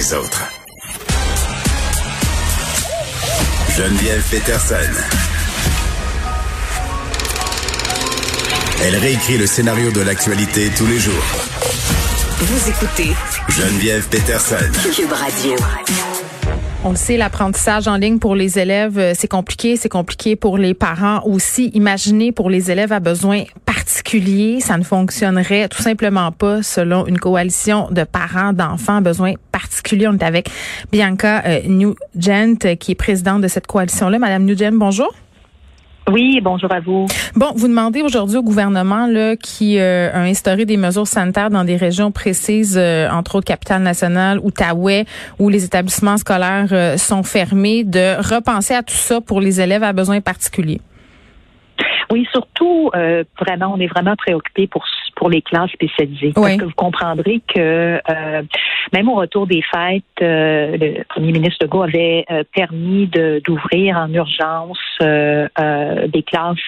Les autres. Geneviève Peterson. Elle réécrit le scénario de l'actualité tous les jours. Vous écoutez Geneviève Peterson. Cube Radio. On le sait, l'apprentissage en ligne pour les élèves, euh, c'est compliqué. C'est compliqué pour les parents aussi. Imaginez pour les élèves à besoins ça ne fonctionnerait tout simplement pas selon une coalition de parents d'enfants à besoins particuliers. On est avec Bianca euh, Nugent, euh, qui est présidente de cette coalition-là. Madame Nugent, bonjour. Oui, bonjour à vous. Bon, vous demandez aujourd'hui au gouvernement là, qui euh, a instauré des mesures sanitaires dans des régions précises, euh, entre autres Capitale-Nationale, Outaouais, où les établissements scolaires euh, sont fermés, de repenser à tout ça pour les élèves à besoins particuliers. Oui, surtout, vraiment, on est vraiment préoccupé pour pour les classes spécialisées. Parce que vous comprendrez que euh, même au retour des fêtes, euh, le premier ministre Legault avait euh, permis d'ouvrir en urgence des classes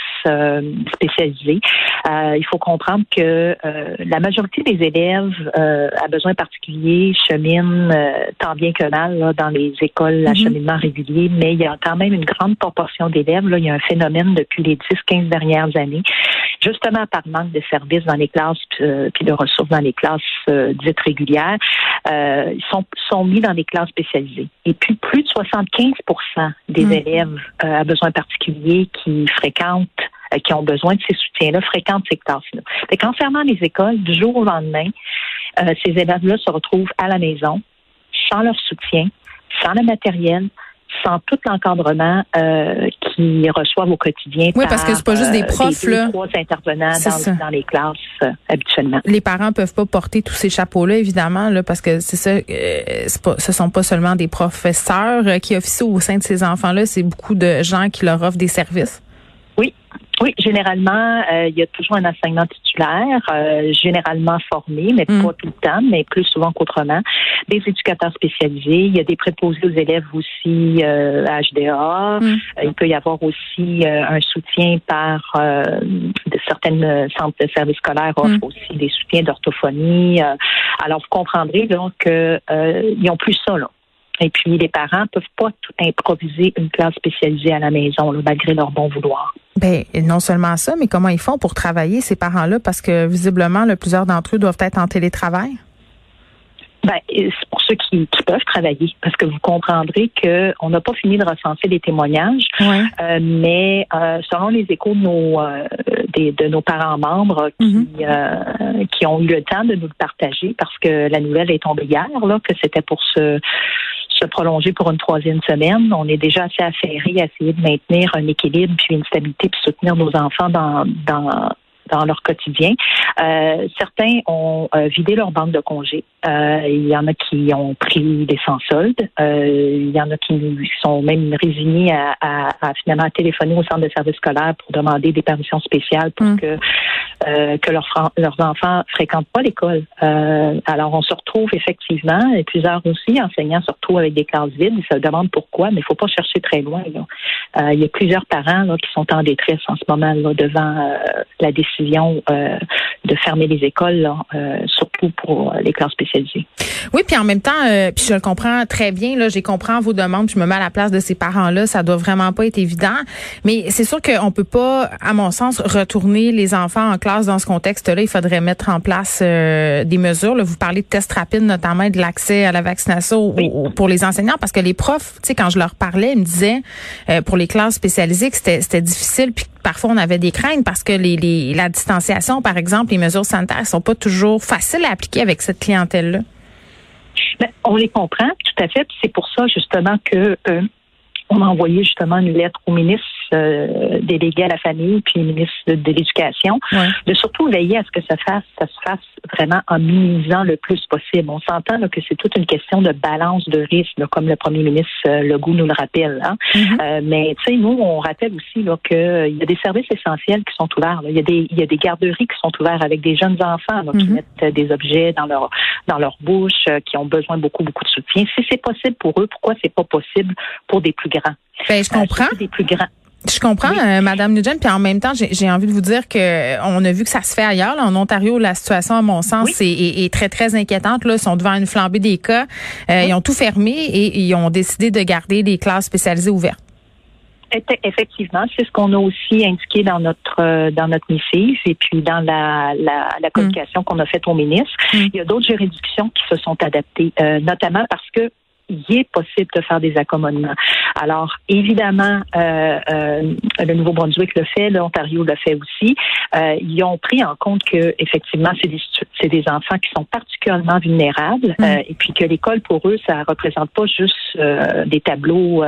spécialisées. il faut comprendre que la majorité des élèves à besoins particuliers cheminent tant bien que mal dans les écoles d'acheminement mm-hmm. régulier, mais il y a quand même une grande proportion d'élèves. Là, il y a un phénomène depuis les 10-15 dernières années, justement par manque de services dans les classes euh, puis de ressources dans les classes euh, dites régulières, euh, sont, sont mis dans des classes spécialisées. Et puis, plus de 75% des mm. élèves à besoins particuliers qui fréquentent qui ont besoin de ces soutiens-là fréquentent ces classes-là. En fermant les écoles, du jour au lendemain, ces élèves-là se retrouvent à la maison, sans leur soutien, sans le matériel, sans tout l'encadrement euh, qu'ils reçoivent au quotidien. Oui, parce que c'est pas juste des euh, profs, là. trois intervenants dans, les classes euh, habituellement. Les parents peuvent pas porter tous ces chapeaux-là, évidemment, là, parce que c'est ça, euh, pas, ce sont pas seulement des professeurs qui officient au sein de ces enfants-là, c'est beaucoup de gens qui leur offrent des services. Oui, oui, généralement, euh, il y a toujours un enseignement titulaire, euh, généralement formé, mais mm. pas tout le temps, mais plus souvent qu'autrement. Des éducateurs spécialisés. Il y a des préposés aux élèves aussi euh, HDA. Mm. il peut y avoir aussi un soutien par de certaines centres de services scolaires offrent mm. aussi des soutiens d'orthophonie. alors, vous comprendrez donc qu'ils n'ont plus ça là. Et puis, les parents peuvent pas tout improviser une classe spécialisée à la maison, malgré leur bon vouloir. Ben non seulement ça, mais comment ils font pour travailler ces parents-là? Parce que visiblement, plusieurs d'entre eux doivent être en télétravail. Ben, c'est pour ceux qui, peuvent travailler, parce que vous comprendrez que on n'a pas fini de recenser les témoignages, euh, mais euh, selon les échos de nos euh, de nos parents membres qui mm-hmm. qui ont eu le temps de nous le partager, parce que la nouvelle est tombée hier là que c'était pour se se prolonger pour une troisième semaine. On est déjà assez affairé à essayer de maintenir un équilibre puis une stabilité puis soutenir nos enfants dans dans dans leur quotidien. Euh, certains ont euh, vidé leur banque de congés. Euh, il y en a qui ont pris des sans-soldes. il y en a qui sont même résignés à, à, à, finalement téléphoner au centre de service scolaire pour demander des permissions spéciales pour mm. que que leurs, leurs enfants fréquentent pas l'école. alors on se retrouve effectivement, et plusieurs aussi enseignants se retrouvent avec des classes vides. Ils se demandent pourquoi, mais il faut pas chercher très loin. il y a plusieurs parents là, qui sont en détresse en ce moment là, devant la décision euh, de fermer les écoles, euh, pour les classes spécialisées. Oui, puis en même temps, euh, puis je le comprends très bien, là, j'ai compris vos demandes, je me mets à la place de ces parents-là, ça doit vraiment pas être évident, mais c'est sûr qu'on peut pas, à mon sens, retourner les enfants en classe dans ce contexte-là. Il faudrait mettre en place des mesures. Là. Vous parlez de tests rapides, notamment de l'accès à la vaccination pour les enseignants, parce que les profs, tu sais, quand je leur parlais, ils me disaient pour les classes spécialisées que c'était difficile, puis parfois on avait des craintes parce que la distanciation, par exemple, les mesures sanitaires sont pas toujours faciles à appliquer avec cette clientèle-là. Ben, on les comprend tout à fait. C'est pour ça justement que euh, on a envoyé justement une lettre au ministre euh, déléguée à la famille, puis ministre de, l'Éducation, de surtout veiller à ce que ça fasse, ça se fasse vraiment en minimisant le plus possible. On s'entend que c'est toute une question de balance de risque, comme le premier ministre euh, Legault nous le rappelle. Hein. Mm-hmm. mais tu sais, nous, on rappelle aussi qu'il y a des services essentiels qui sont ouverts. Il, y a des, il y a des garderies qui sont ouvertes avec des jeunes enfants qui mm-hmm. mettent des objets dans leur dans leur bouche, qui ont besoin beaucoup, beaucoup de soutien. Si c'est possible pour eux, pourquoi c'est pas possible pour des plus grands? Ben, je comprends. des plus grands. Je comprends, euh, Madame Nugent, puis en même temps, j'ai envie de vous dire que on a vu que ça se fait ailleurs. en Ontario, la situation, à mon sens, est, très très inquiétante. Là, ils sont devant une flambée des cas. Euh, ils ont tout fermé et ils ont décidé de garder des classes spécialisées ouvertes. Effectivement, c'est ce qu'on a aussi indiqué dans notre euh, dans notre missive et puis dans la, la, la communication qu'on a faite au ministre. Mm. Il y a d'autres juridictions qui se sont adaptées, notamment parce que il est possible de faire des accommodements. Alors, évidemment, euh, euh, le Nouveau-Brunswick le fait, l'Ontario le fait aussi. Euh, ils ont pris en compte que, effectivement, c'est des, c'est des enfants qui sont particulièrement vulnérables mm. et puis que l'école, pour eux, ça représente pas juste des tableaux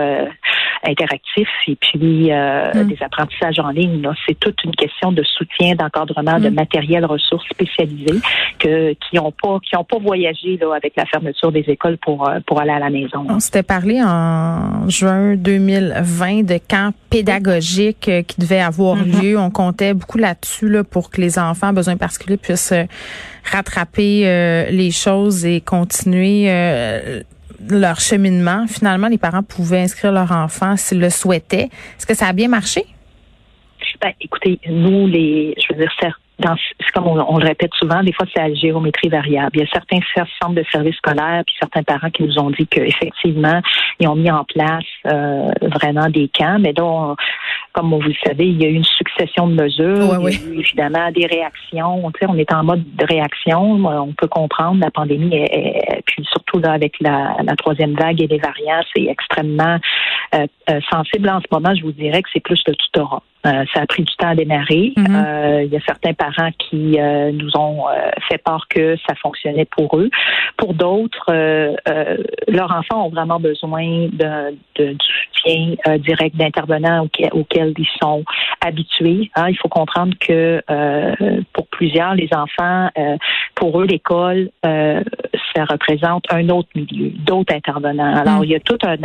interactifs et puis mm. des apprentissages en ligne. C'est toute une question de soutien, d'encadrement, de mm. matériel ressources spécialisées que, qui n'ont pas qui ont pas voyagé là, avec la fermeture des écoles pour, pour aller à la on s'était parlé en juin 2020 de camps pédagogiques euh, qui devaient avoir mm-hmm. lieu. On comptait beaucoup là-dessus là, pour que les enfants à besoins particuliers puissent euh, rattraper euh, les choses et continuer leur cheminement. Finalement, les parents pouvaient inscrire leur enfant s'ils le souhaitaient. Est-ce que ça a bien marché? Ben, écoutez, nous, les, je veux dire, c'est comme on, le répète souvent, des fois c'est à géométrie variable. Il y a certains centres de services scolaires puis certains parents qui nous ont dit qu'effectivement, ils ont mis en place euh, vraiment des camps, mais donc, comme vous le savez, il y a eu une succession de mesures, il y a eu évidemment des réactions. Tu sais, on est en mode de réaction. On peut comprendre la pandémie, et puis surtout là avec la, troisième vague et les variants, c'est extrêmement euh, euh, sensible en ce moment. Je vous dirais que c'est plus le tutorat. Euh, ça a pris du temps à démarrer. Mm-hmm. Euh, il y a certains parents qui euh, nous ont fait part que ça fonctionnait pour eux. Pour d'autres, leurs enfants ont vraiment besoin de, du soutien direct d'intervenants auxquels, ils sont habitués. Hein. Il faut comprendre que pour plusieurs, les enfants, pour eux, l'école, ça représente un autre milieu, d'autres intervenants. Alors, mm. il y a toute un,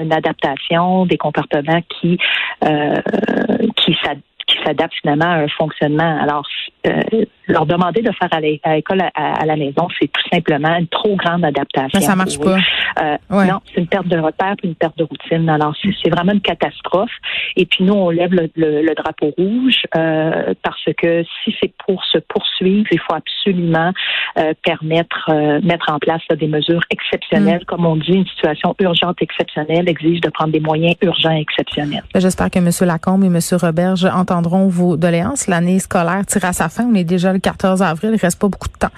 une adaptation des comportements qui qui s'adaptent finalement à un fonctionnement. Alors, euh, leur demander de faire à l'école à, la maison, c'est tout simplement une trop grande adaptation. Mais ça marche pas. Euh, Non, c'est une perte de repère puis une perte de routine. Alors, c'est vraiment une catastrophe. Et puis nous, on lève le, drapeau rouge euh, parce que si c'est pour se poursuivre, il faut absolument euh, permettre euh, mettre en place des mesures exceptionnelles. Mm. Comme on dit, une situation urgente exceptionnelle exige de prendre des moyens urgents et exceptionnels. J'espère que M. Lacombe et M. Roberge entendront vos doléances. L'année scolaire tire à sa On est déjà le 14 avril. Il reste pas beaucoup de temps.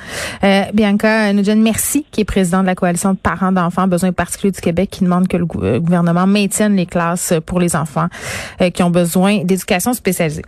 Euh, Bianca Nugent, merci, qui est président de la coalition de parents d'enfants besoins particuliers du Québec, qui demande que le euh, gouvernement maintienne les classes pour les enfants euh, qui ont besoin d'éducation spécialisée.